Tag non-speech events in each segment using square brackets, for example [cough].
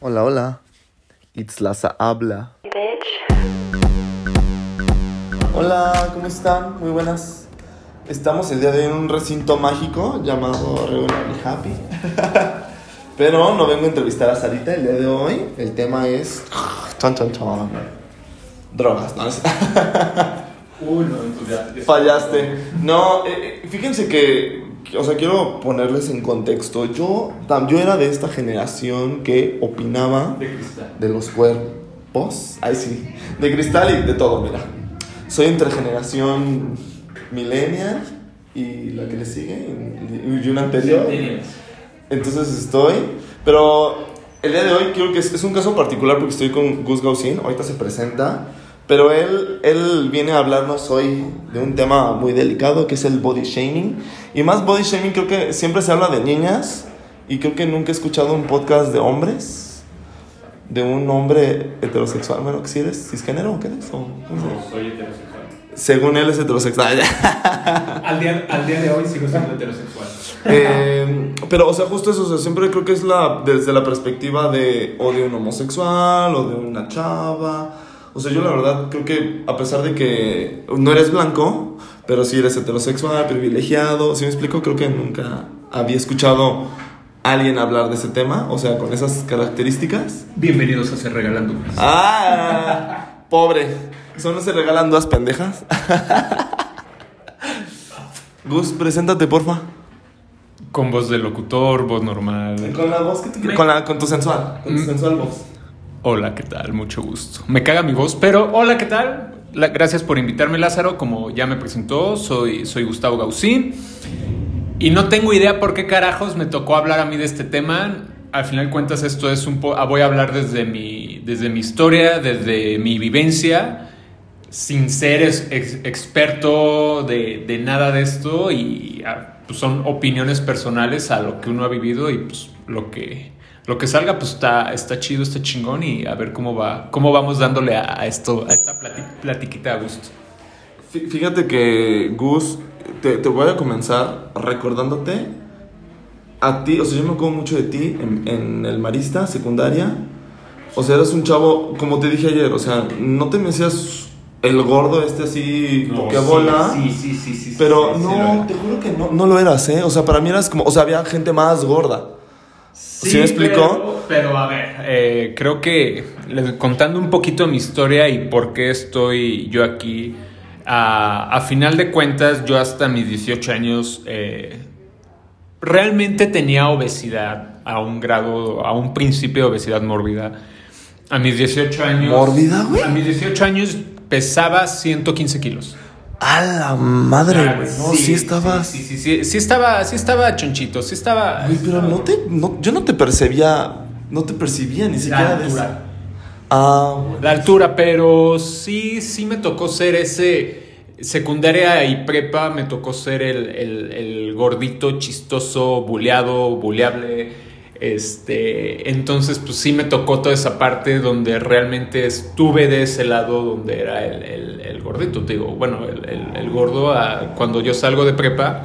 Hola, hola. It's Laza habla. Hola, ¿cómo están? Muy buenas. Estamos el día de hoy en un recinto mágico llamado Regularly Happy. [laughs] Pero no vengo a entrevistar a Sarita el día de hoy. El tema es. Chon, chon, chon. Drogas, ¿no? Uy, no, Fallaste. No, eh, eh, fíjense que, o sea, quiero ponerles en contexto. Yo, yo era de esta generación que opinaba De cristal. de los cuerpos. Ay, sí. De cristal y de todo, mira. Soy entre generación millennial y la que le sigue y, una anterior. Entonces estoy, pero el día de hoy creo que es, es un caso particular porque estoy con Gus Gausin, ahorita se presenta, pero él, él viene a hablarnos hoy de un tema muy delicado que es el body shaming. Y más body shaming creo que siempre se habla de niñas y creo que nunca he escuchado un podcast de hombres, de un hombre heterosexual, bueno, si eres cisgénero o qué eres? ¿O? No, soy heterosexual. Según él es heterosexual. [laughs] [laughs] Al día, al día de hoy sigo siendo heterosexual. Eh, pero, o sea, justo eso, o sea, siempre creo que es la, desde la perspectiva de o de un homosexual o de una chava. O sea, yo la verdad creo que a pesar de que no eres blanco, pero sí eres heterosexual, privilegiado, si me explico? Creo que nunca había escuchado a alguien hablar de ese tema, o sea, con esas características. Bienvenidos a Se Regalando. ¡Ah! Pobre. ¿Solo se regalan dos pendejas? Gus, preséntate, porfa. Con voz de locutor, voz normal. Con la voz que tú Con, la, con tu sensual. Con tu Mm. sensual voz. Hola, ¿qué tal? Mucho gusto. Me caga mi voz, pero hola, ¿qué tal? Gracias por invitarme, Lázaro. Como ya me presentó, soy, soy Gustavo Gausín. Y no tengo idea por qué carajos me tocó hablar a mí de este tema. Al final de cuentas, esto es un po ah, voy a hablar desde mi, desde mi historia, desde mi vivencia, sin ser ex- ex- experto de, de nada de esto. Y ah, pues son opiniones personales a lo que uno ha vivido y pues lo que, lo que salga, pues está, está chido, está chingón. Y a ver cómo va, cómo vamos dándole a, a esto, a esta plati- platiquita a gusto. Fí- Fíjate que, Gus, te, te voy a comenzar recordándote a ti. O sea, yo me acuerdo mucho de ti en, en el Marista, secundaria. O sea, eras un chavo, como te dije ayer, o sea, no te me hacías el gordo este así, bola. Sí, sí, sí, sí. Pero sí, sí, lo no, te juro que no, no lo eras, ¿eh? O sea, para mí eras como, o sea, había gente más gorda. ¿Sí me explicó? Pero, pero, a ver, eh, creo que contando un poquito mi historia y por qué estoy yo aquí, a, a final de cuentas, yo hasta mis 18 años eh, realmente tenía obesidad a un grado, a un principio de obesidad mórbida. A mis 18 años. ¿Mórbida, güey? A mis 18 años pesaba 115 kilos. A la madre, güey. No, sí, estabas. Sí, sí, sí, sí estaba, sí estaba chonchito, sí estaba. Ay, pero no te. No, yo no te percibía. No te percibía ni siquiera de altura. Ah, bueno. La altura, pero sí, sí me tocó ser ese. Secundaria y prepa me tocó ser el, el- el gordito, chistoso, buleado, buleable. Este, entonces, pues sí me tocó toda esa parte donde realmente estuve de ese lado donde era el, el- gordito. Te digo, bueno, el, el- gordo, ah, cuando yo salgo de prepa,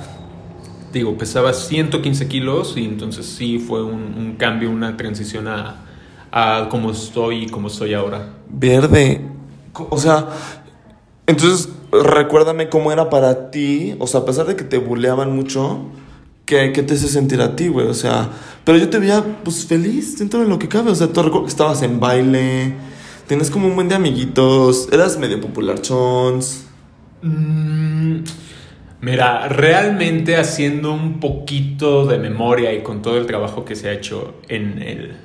digo, pesaba 115 kilos y entonces sí fue un, cambio, una transición a, a cómo estoy y cómo soy ahora. Verde. O sea. Entonces, recuérdame cómo era para ti. O sea, a pesar de que te buleaban mucho. ¿Qué, qué te hace sentir a ti, güey? O sea, pero yo te veía, pues, feliz dentro de lo que cabe. O sea, tú recuerdo que estabas en baile. Tienes como un buen de amiguitos. Eras medio popular, chons. Mm, mira, realmente haciendo un poquito de memoria y con todo el trabajo que se ha hecho en el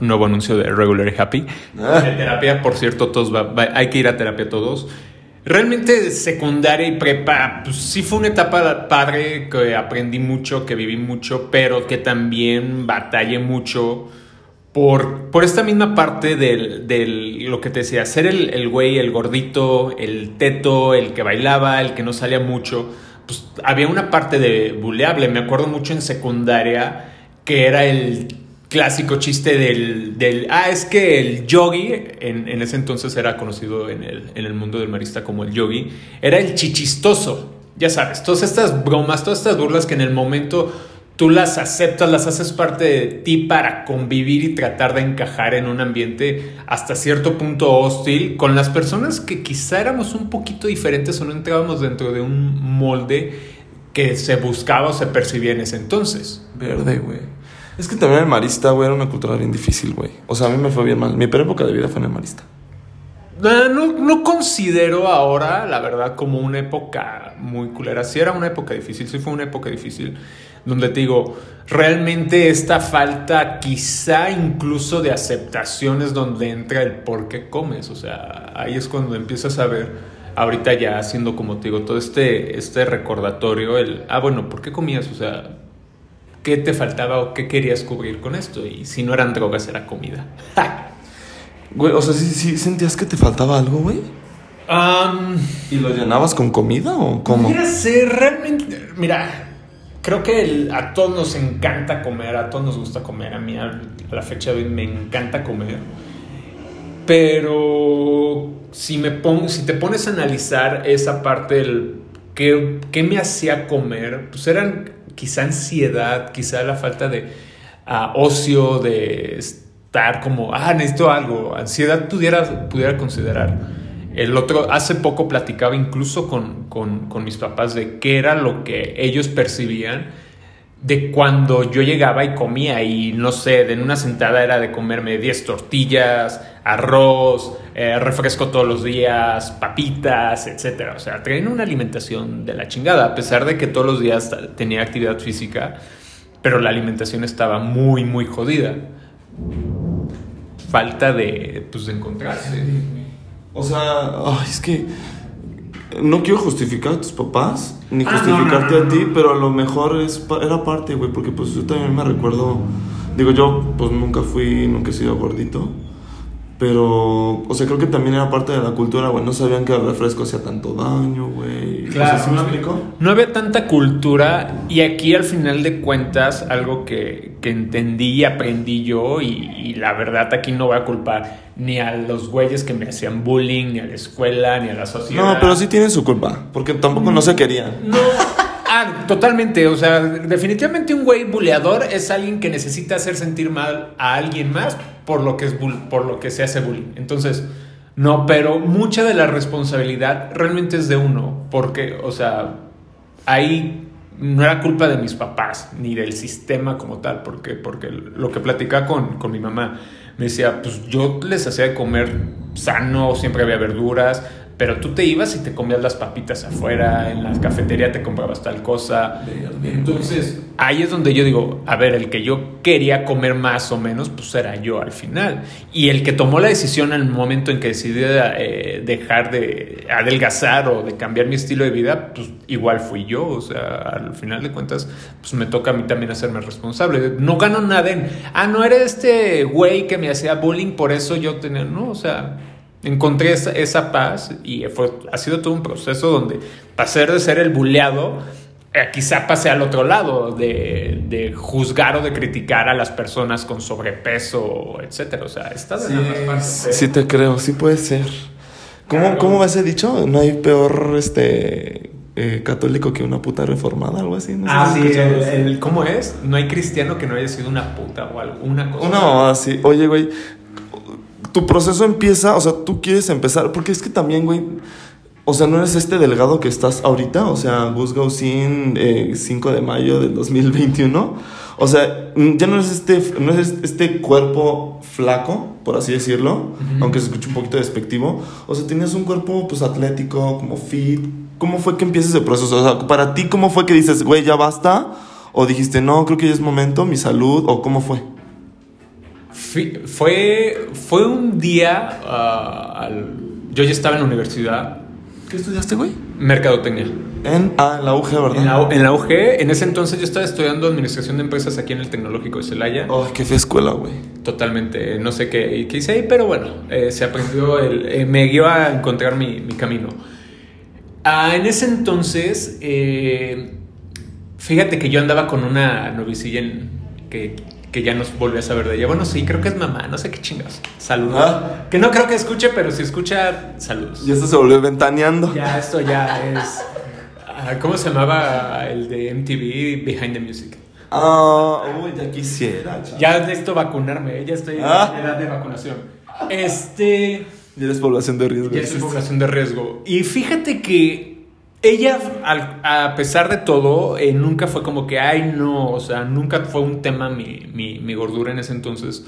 nuevo anuncio de Regular Happy. Ah. De terapia, por cierto, todos va- va- hay que ir a terapia todos. Realmente secundaria y prepa, pues sí fue una etapa padre que aprendí mucho, que viví mucho, pero que también batallé mucho por, por esta misma parte del, del- lo que te decía, ser el, el güey, el gordito, el teto, el que bailaba, el que no salía mucho, pues había una parte de buleable. Me acuerdo mucho en secundaria que era el clásico chiste del, del ah, es que el yogi, en, en ese entonces era conocido en el, en el mundo del marista como el yogi, era el chichistoso. Ya sabes, todas estas bromas, todas estas burlas que en el momento tú las aceptas, las haces parte de ti para convivir y tratar de encajar en un ambiente hasta cierto punto hostil con las personas que quizá éramos un poquito diferentes o no entrábamos dentro de un molde que se buscaba o se percibía en ese entonces. Verde, güey. Es que también el marista, güey, era una cultura bien difícil, güey. O sea, a mí me fue bien mal. Mi peor época de vida fue en el marista. No, no, no considero ahora, la verdad, como una época muy culera. Sí era una época difícil, sí fue una época difícil, donde te digo, realmente esta falta quizá incluso de aceptación es donde entra el por qué comes. O sea, ahí es cuando empiezas a ver, ahorita ya haciendo como te digo, todo este, este recordatorio, el, ah, bueno, ¿por qué comías? O sea, ¿qué te faltaba o qué querías cubrir con esto? Y si no eran drogas, era comida. [laughs] Güey, o sea, ¿sí, sí sentías que te faltaba algo, güey? ¿Y lo llenabas con comida o cómo? Pudiera ser realmente. Mira, creo que el- a todos nos encanta comer, a todos nos gusta comer. A mí, a la fecha de hoy, me encanta comer. Pero si, me pon- si te pones a analizar esa parte del qué me hacía comer, pues eran quizá ansiedad, quizá la falta de ah, ocio, de estar como, ah, necesito algo. Ansiedad pudiera, pudiera considerar. El otro, hace poco platicaba incluso con, con, con mis papás de qué era lo que ellos percibían de cuando yo llegaba y comía y no sé, en una sentada era de comerme 10 tortillas, arroz, eh, refresco todos los días, papitas, etcétera. O sea, traían una alimentación de la chingada, a pesar de que todos los días tenía actividad física, pero la alimentación estaba muy, muy jodida. Falta de, pues, de encontrarse. O sea, ay, es que no quiero justificar a tus papás ni Ah, justificarte no, no, a ti, pero a lo mejor es era parte, güey, porque pues yo también me recuerdo, digo yo, pues nunca fui, nunca he sido gordito, pero, o sea, creo que también era parte de la cultura, güey, no sabían que el refresco hacía tanto daño, güey. O sea, ¿sí me no, explico? no había tanta cultura y aquí al final de cuentas algo que, que entendí y aprendí yo y, y la verdad aquí no voy a culpar ni a los güeyes que me hacían bullying, ni a la escuela, ni a la sociedad. No, pero sí tienen su culpa, porque tampoco no se querían. No, ah, totalmente. O sea, definitivamente un güey buleador es alguien que necesita hacer sentir mal a alguien más por lo que, es bull- por lo que se hace bullying. Entonces, no, pero mucha de la responsabilidad realmente es de uno. Porque, o sea, ahí no era culpa de mis papás ni del sistema como tal. Porque, porque lo que platicaba con, con mi mamá me decía, pues yo les hacía comer sano, siempre había verduras. Pero tú te ibas y te comías las papitas afuera, en la cafetería te comprabas tal cosa. Entonces, ahí es donde yo digo, a ver, el que yo quería comer más o menos, pues era yo al final. Y el que tomó la decisión al momento en que decidí eh, dejar de adelgazar o de cambiar mi estilo de vida, pues igual fui yo. O sea, al final de cuentas, pues me toca a mí también hacerme responsable. No gano nada en, ah, no era este güey que me hacía bullying, por eso yo tenía, no, o sea encontré esa, esa paz y fue, ha sido todo un proceso donde pasar de ser el buleado, eh, quizá pasé al otro lado, de, de juzgar o de criticar a las personas con sobrepeso, etcétera. O sea, estás Sí, en ambas partes. sí te creo, sí puede ser. ¿Cómo, Claro. ¿Cómo va ese dicho? No hay peor este eh, católico que una puta reformada, algo así. No Ah, sí, el, ¿cómo es? No hay cristiano que no haya sido una puta o alguna cosa. Una mamada así. Oye, güey, tu proceso empieza, o sea, tú quieres empezar, porque es que también, güey, o sea, no eres este delgado que estás ahorita, o sea, Gus Gausin, eh, 5 de mayo del 2021. O sea, mm, ya no es este, no es este cuerpo flaco, por así decirlo, aunque se escuche un poquito despectivo. O sea, tenías un cuerpo, pues, atlético, como fit. ¿Cómo fue que empiezas el proceso? O sea, para ti, ¿cómo fue que dices, güey, ya basta? ¿O dijiste, no, creo que ya es momento, mi salud? ¿O cómo fue? Fue, fue un día, al- yo ya estaba en la universidad, ¿Qué estudiaste, güey? mercadotecnia. En, ah, en la UG, ¿verdad? En la, en la UG, en ese entonces yo estaba estudiando administración de empresas aquí en el Tecnológico de Celaya. Ay, qué fea escuela, güey. Totalmente, no sé qué, qué hice ahí, pero bueno, eh, se aprendió, el, eh, me guió a encontrar mi, mi camino. Ah, en ese entonces, eh, fíjate que yo andaba con una novicilla en- que, que ya nos volví a saber de ella. Bueno, sí, creo que es mamá, no sé qué chingas. Saludos. Ah. Que no creo que escuche, pero si escucha, saludos. Y esto se volvió ventaneando. Ya, esto ya es. ah, ¿Cómo se llamaba el de MTV Behind the Music? Ah, uy, ya quisiera. chaval. Ya de esto vacunarme, ya estoy Ah. en edad de vacunación. Este. Ya eres población de riesgo. Ya es población de riesgo. Y fíjate que ella, a pesar de todo, eh, nunca fue como que, ay, no, o sea, nunca fue un tema mi, mi, mi gordura en ese entonces.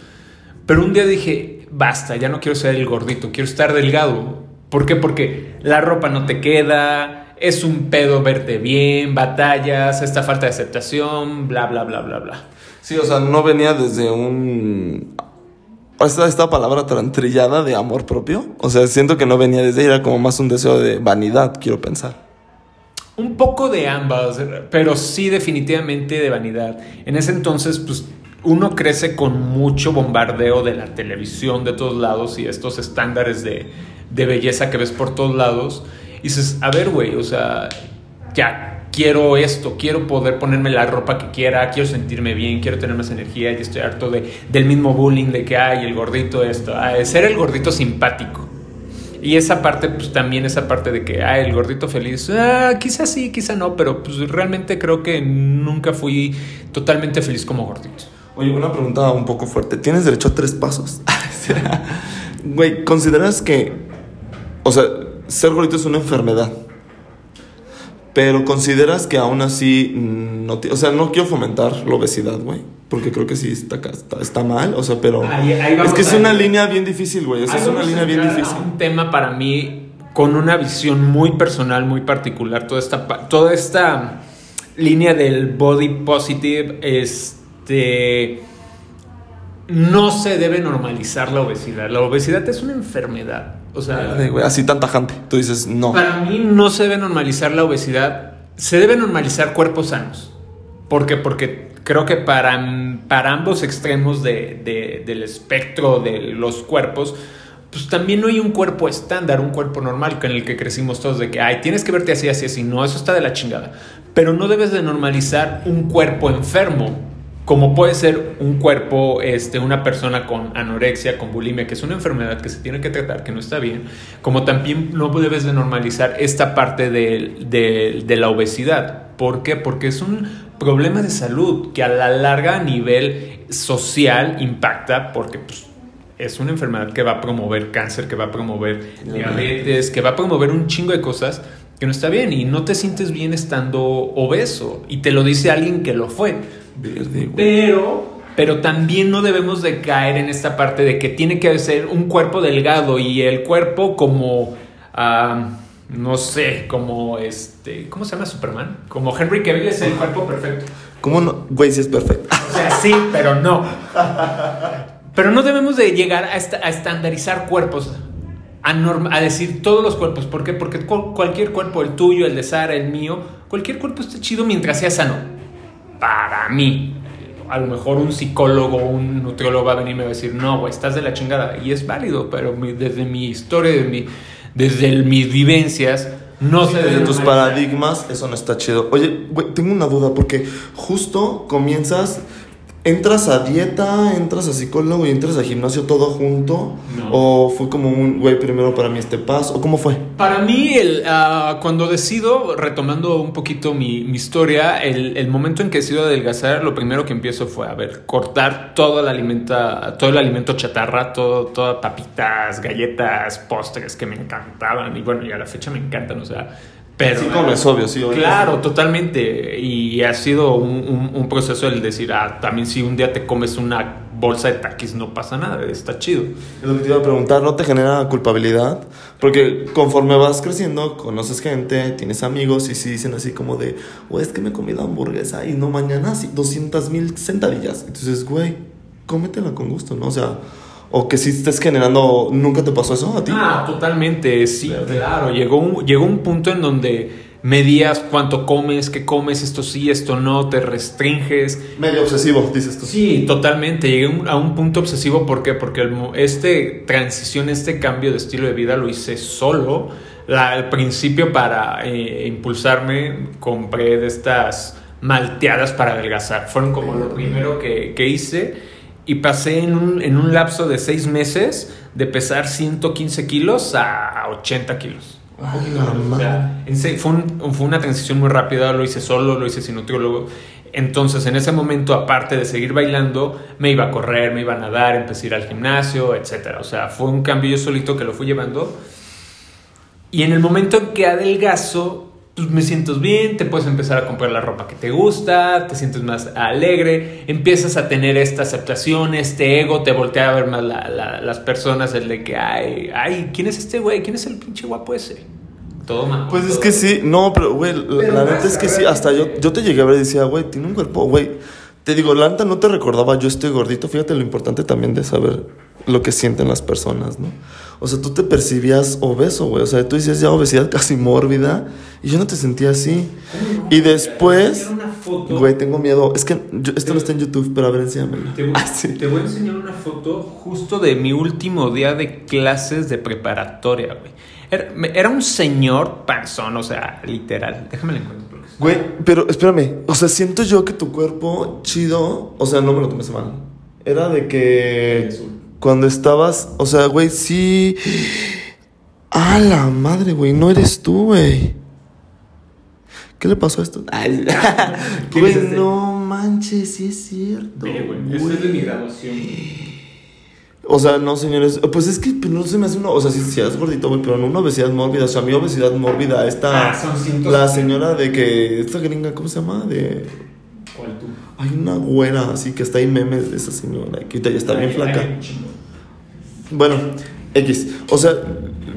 Pero un día dije, basta, ya no quiero ser el gordito, quiero estar delgado. ¿Por qué? Porque la ropa no te queda, es un pedo verte bien, batallas, esta falta de aceptación, bla, bla, bla, bla, bla. Sí, o sea, no venía desde un... Esta, esta palabra tan trillada de amor propio. O sea, siento que no venía desde ahí, era como más un deseo de vanidad, quiero pensar. Un poco de ambas, pero sí definitivamente de vanidad. En ese entonces, pues uno crece con mucho bombardeo de la televisión de todos lados y estos estándares de, de belleza que ves por todos lados. Y dices, a ver, güey, o sea, ya quiero esto, quiero poder ponerme la ropa que quiera, quiero sentirme bien, quiero tener más energía y estoy harto de, del mismo bullying de que hay el gordito esto, ser el gordito simpático. Y esa parte, pues también esa parte de que, ah, el gordito feliz, ah, quizá sí, quizá no, pero pues realmente creo que nunca fui totalmente feliz como gordito. Oye, una pregunta un poco fuerte. ¿Tienes derecho a tres pasos? [laughs] Güey, ¿consideras que... O sea, ser gordito es una enfermedad? Pero consideras que aún así no ti- o sea, no quiero fomentar la obesidad, güey, porque creo que sí está, está, está mal, o sea, pero Ahí- ahí vamos es que es una línea bien difícil, güey, o sea, es una línea bien difícil. Un tema para mí con una visión muy personal, muy particular, toda esta, toda esta línea del body positive, este, no se debe normalizar la obesidad. La obesidad es una enfermedad. O sea, güey, así tan tajante. Tú dices, no. para mí no se debe normalizar la obesidad, se debe normalizar cuerpos sanos. ¿Por qué? Porque creo que para, para ambos extremos de- de- del espectro de los cuerpos, pues también no hay un cuerpo estándar, un cuerpo normal con el que crecimos todos de que, ay, tienes que verte así, así, así. No, eso está de la chingada. Pero no debes de normalizar un cuerpo enfermo. Como puede ser un cuerpo, este, una persona con anorexia, con bulimia, que es una enfermedad que se tiene que tratar, que no está bien. Como también no debes de normalizar esta parte de, de- de la obesidad. ¿Por qué? Porque es un problema de salud que a la larga a nivel social impacta porque pues, es una enfermedad que va a promover cáncer, que va a promover diabetes, que va a promover un chingo de cosas que no está bien y no te sientes bien estando obeso. Y te lo dice alguien que lo fue. Verde, güey. Pero, pero también no debemos de caer en esta parte de que tiene que ser un cuerpo delgado y el cuerpo como, ah, no sé, como este, ¿cómo se llama Superman? Como Henry Cavill es el cuerpo perfecto. ¿Cómo no? Güey, sí es perfecto. O sea, sí, pero no. Pero no debemos de llegar a, esta- a estandarizar cuerpos, a, norma- a decir todos los cuerpos. ¿Por qué? Porque cual- cualquier cuerpo, el tuyo, el de Sara, el mío, cualquier cuerpo está chido mientras sea sano. Para mí. A lo mejor un psicólogo, un nutriólogo va a venir y me va a decir, no, güey, estás de la chingada. Y es válido, pero mi- desde mi historia, desde, mi- desde el- mis vivencias, no se Desde tus paradigmas, eso no está chido. Oye, güey, tengo una duda, porque justo comienzas, entras a dieta, entras a psicólogo y entras a gimnasio todo junto. No. O fue como un, güey, primero para mí este paso. ¿O cómo fue? Para mí, el, ah, cuando decido, retomando un poquito mi, mi historia, el, el momento en que decido adelgazar, lo primero que empiezo fue, a ver, cortar todo el, alimenta, todo el alimento chatarra, todo, todas papitas, galletas, postres que me encantaban. Y bueno, y a la fecha me encantan, o sea, pero... Sí, comes, obvio, sí, obvio. Claro, totalmente. Y ha sido un, un- un proceso el decir, ah, también si un día te comes una bolsa de taquis no pasa nada, está chido. Es lo que te iba a preguntar, ¿no te genera culpabilidad? Porque conforme vas creciendo, conoces gente, tienes amigos y si dicen así como de, güey, es que me comí la hamburguesa y no mañana sí, 200 mil sentadillas. Entonces, güey, cómetela con gusto, ¿no? O sea, o que si estés generando, ¿nunca te pasó eso a ti? Ah, totalmente, sí, claro. Llegó un, llegó un punto en donde medías cuánto comes, qué comes, esto sí, esto no, te restringes. Medio obsesivo, dices tú. Sí, totalmente. Llegué a un punto obsesivo, ¿por qué? Porque el este transición, este cambio de estilo de vida lo hice solo. La- al principio para eh, impulsarme compré de estas malteadas para adelgazar. Fueron como lo primero que, que hice y pasé en un, en un lapso de seis meses de pesar 115 kilos a 80 kilos. Ay, O sea, fue, un- fue una transición muy rápida, lo hice solo, lo hice sin nutriólogo. Entonces, en ese momento, aparte de seguir bailando, me iba a correr, me iba a nadar, empecé a ir al gimnasio, etc. O sea, fue un cambio yo solito que lo fui llevando. Y en el momento en que adelgazo, pues me sientes bien, te puedes empezar a comprar la ropa que te gusta, te sientes más alegre, empiezas a tener esta aceptación, este ego, te voltea a ver más las personas, el de que, ay, ay, ¿quién es este güey? ¿Quién es el pinche guapo ese? Todo mal. Pues es que sí, no, pero güey, la, neta es que sí, hasta yo, yo te llegué a ver y decía, güey, tiene un cuerpo, güey. Te digo, la neta no te recordaba, yo estoy gordito, fíjate lo importante también de saber lo que sienten las personas, ¿no? O sea, tú te percibías obeso, güey. O sea, tú decías ya obesidad casi mórbida. Y yo no te sentía así. Y después. Güey, tengo miedo. Es que esto no está en YouTube, pero a ver, enséñamelo. Te voy, [laughs] ah, te voy a enseñar una foto justo de mi último día de clases de preparatoria, güey. Era, un señor panzón, o sea, literal. Déjame la encuentro. Güey, pero espérame. O sea, siento yo que tu cuerpo chido. O sea, no me lo tomes mal. Era de que. Cuando estabas, o sea, güey, sí. A la madre, güey, no eres tú, güey. ¿Qué le pasó a esto? [laughs] güey, este? no manches, sí es cierto. Mire, güey, es de mi graduación. O sea, no, señores. Pues es que no se me hace uno. O sea, sí, sí es gordito, güey, pero no una obesidad mórbida. O sea, mi obesidad mórbida, esta. Ah, la señora de que. Esta gringa, ¿cómo se llama? De. ¿Cuál tú? Hay una güera así que está ahí memes de esa señora. Que ya está bien flaca. Bueno, X. O sea,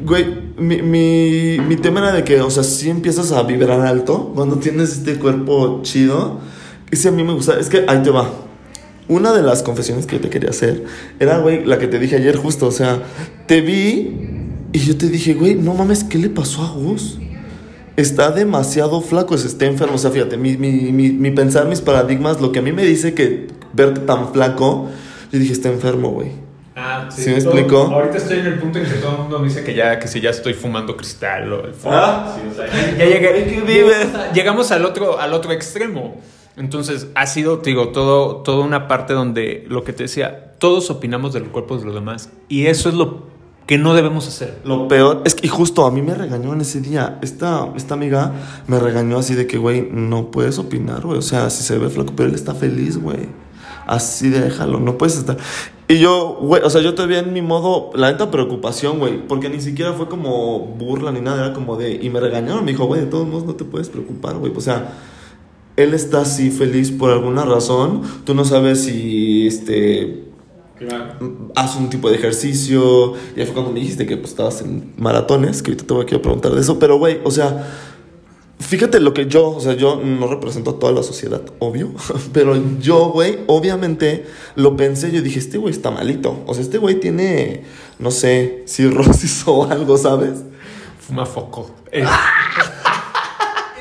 güey, mi, mi, mi tema era de que, o sea, si empiezas a vibrar alto cuando tienes este cuerpo chido. Y si a mí me gusta. Es que ahí te va. Una de las confesiones que te quería hacer era, güey, la que te dije ayer justo. O sea, te vi y yo te dije, güey, no mames, ¿qué le pasó a Gus? está demasiado flaco, se está enfermo. O sea, fíjate, mi, mi, mi, mi, pensar, mis paradigmas, lo que a mí me dice que verte tan flaco, yo dije, está enfermo, güey. Ah, sí. ¿Sí me explicó? Ahorita estoy en el punto en que todo el mundo me dice que ya, que si ya estoy fumando cristal o el ¿Ah? sí, o sea, ya, llegué, llegamos, llegamos al otro, al otro extremo. Entonces, ha sido, te digo, todo, toda una parte donde lo que te decía, todos opinamos del cuerpo de los demás. Y eso es lo que no debemos hacer. Lo peor es que, justo a mí me regañó en ese día. Esta, esta amiga me regañó así de que, güey, no puedes opinar, güey. O sea, si se ve flaco, pero él está feliz, güey. Así déjalo, no puedes estar. Y yo, güey, o sea, yo te vi en mi modo, la neta preocupación, güey. Porque ni siquiera fue como burla ni nada, era como de. Y me regañaron, me dijo, güey, de todos modos no te puedes preocupar, güey. O sea, él está así feliz por alguna razón. Tú no sabes si, este Haz un tipo de ejercicio. Ya fue cuando me dijiste que pues, estabas en maratones, que ahorita te voy a preguntar de eso. Pero, güey, o sea, fíjate lo que yo, o sea, yo no represento a toda la sociedad, obvio. [laughs] Pero yo, güey, obviamente lo pensé. Yo dije, este güey está malito. O sea, este güey tiene, no sé, cirrosis [laughs] o algo, ¿sabes? Fuma foco. Es,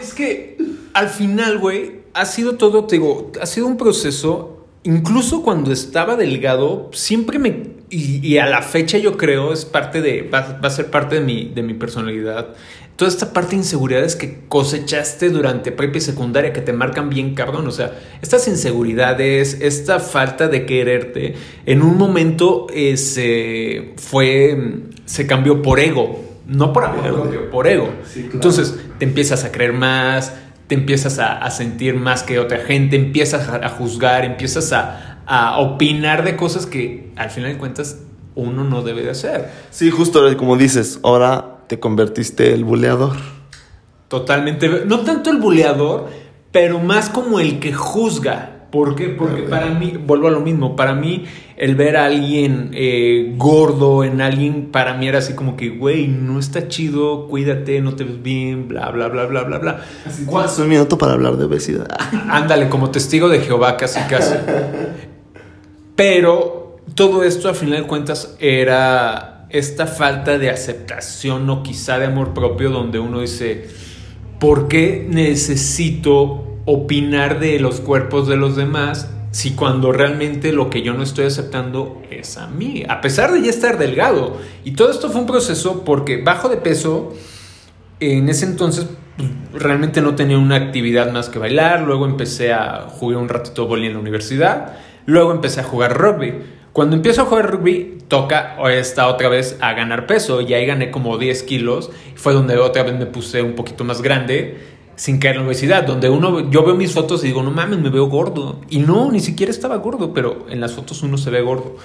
es que al final, güey, ha sido todo, te digo, ha sido un proceso incluso cuando estaba delgado, siempre me... Y, a la fecha yo creo es parte de... Va, a ser parte de mi, de mi personalidad. Toda esta parte de inseguridades que cosechaste durante prepa y secundaria que te marcan bien cabrón. O sea, estas inseguridades, esta falta de quererte, en un momento eh, se fue... se cambió por ego. No por amor por ego. Entonces te empiezas a creer más, te empiezas a, sentir más que otra gente, empiezas a, juzgar, empiezas a, a, opinar de cosas que al final de cuentas uno no debe de hacer. Sí, justo como dices, ahora te convertiste el buleador. Totalmente, no tanto el buleador, pero más como el que juzga. ¿Por qué? Porque para mí, vuelvo a lo mismo, para mí el ver a alguien eh, gordo en alguien, para mí era así como que, güey, no está chido, cuídate, no te ves bien, bla, bla, bla, bla, bla, bla. Es un minuto para hablar de obesidad. [laughs] Ándale, como testigo de Jehová, casi, casi. Pero todo esto, a final de cuentas, era esta falta de aceptación o quizá de amor propio, donde uno dice, ¿por qué necesito opinar de los cuerpos de los demás si cuando realmente lo que yo no estoy aceptando es a mí, a pesar de ya estar delgado. Y todo esto fue un proceso porque bajo de peso, en ese entonces pues, realmente no tenía una actividad más que bailar, luego empecé a jugar un ratito boli en la universidad, luego empecé a jugar rugby. Cuando empiezo a jugar rugby, toca esta otra vez a ganar peso y ahí gané como 10 kilos. Fue donde otra vez me puse un poquito más grande sin caer en la obesidad, donde uno, yo veo mis fotos y digo, no mames, me veo gordo. Y no, ni siquiera estaba gordo, pero en las fotos uno se ve gordo.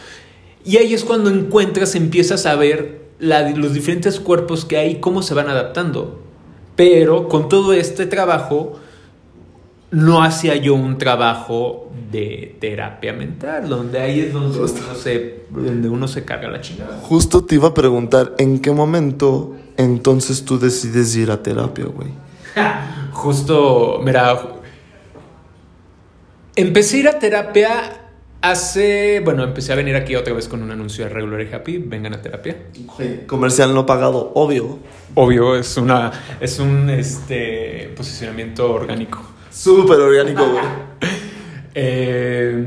Y ahí es cuando encuentras, empiezas a ver los diferentes cuerpos que hay, cómo se van adaptando. Pero con todo este trabajo, no hacía yo un trabajo de terapia mental, donde ahí es donde, uno se, donde uno se carga la chingada. Justo te iba a preguntar, ¿en qué momento entonces tú decides ir a terapia, güey? [laughs] Justo, mira, empecé a ir a terapia hace, bueno, empecé a venir aquí otra vez con un anuncio de Regular y Happy, vengan a terapia. comercial no pagado, obvio. Obvio, es una, es un, este, posicionamiento orgánico. Súper orgánico, güey. [laughs] Eh,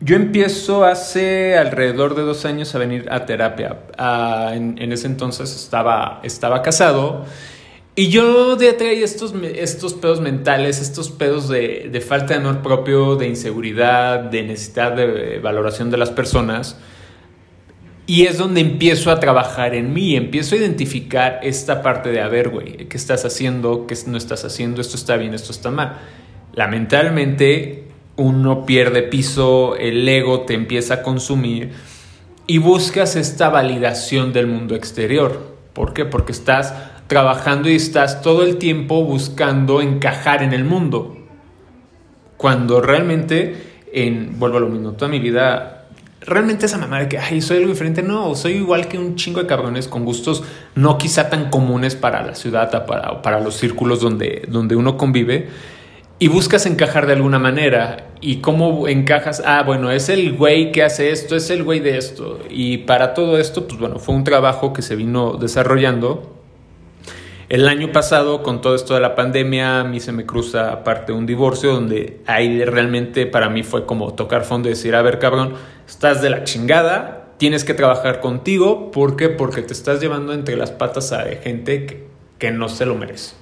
yo empiezo hace alrededor de dos años a venir a terapia. Ah, en, ese entonces estaba, estaba casado y yo de traía estos, estos pedos mentales, estos pedos de, de, falta de amor propio, de inseguridad, de necesidad de valoración de las personas. Y es donde empiezo a trabajar en mí, empiezo a identificar esta parte de, a ver, güey, ¿qué estás haciendo? ¿Qué no estás haciendo? Esto está bien, esto está mal. Lamentablemente, uno pierde piso, el ego te empieza a consumir y buscas esta validación del mundo exterior. ¿Por qué? Porque estás trabajando y estás todo el tiempo buscando encajar en el mundo. Cuando realmente, en, vuelvo a lo mismo, toda mi vida, realmente esa mamá de que, ay, soy algo diferente, no, soy igual que un chingo de cabrones con gustos no quizá tan comunes para la ciudad, para, para los círculos donde, donde uno convive. Y buscas encajar de alguna manera. ¿Y cómo encajas? Ah, bueno, es el güey que hace esto, es el güey de esto. Y para todo esto, pues bueno, fue un trabajo que se vino desarrollando el año pasado, con todo esto de la pandemia, a mí se me cruza aparte un divorcio donde ahí realmente para mí fue como tocar fondo y decir, a ver cabrón, estás de la chingada, tienes que trabajar contigo. ¿Por qué? Porque te estás llevando entre las patas a gente que, que no se lo merece.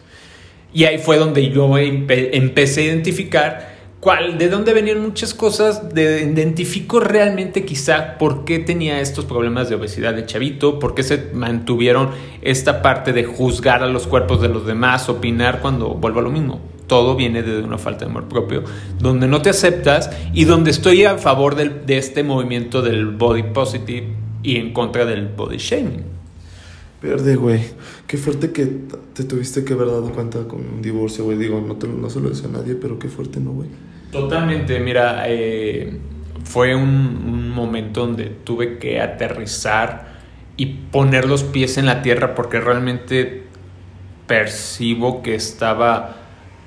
Y ahí fue donde yo empecé a identificar de dónde venían muchas cosas, de, identifico realmente quizá por qué tenía estos problemas de obesidad de chavito, por qué se mantuvieron esta parte de juzgar a los cuerpos de los demás, opinar cuando vuelvo a lo mismo. Todo viene de una falta de amor propio, donde no te aceptas y donde estoy a favor de este movimiento del body positive y en contra del body shaming. Verde, güey. Qué fuerte que te tuviste que haber dado cuenta con un divorcio, güey. Digo, no, no se lo decía a nadie, pero qué fuerte, ¿no, güey? Totalmente, mira, eh, fue un, momento donde tuve que aterrizar y poner los pies en la tierra porque realmente percibo que estaba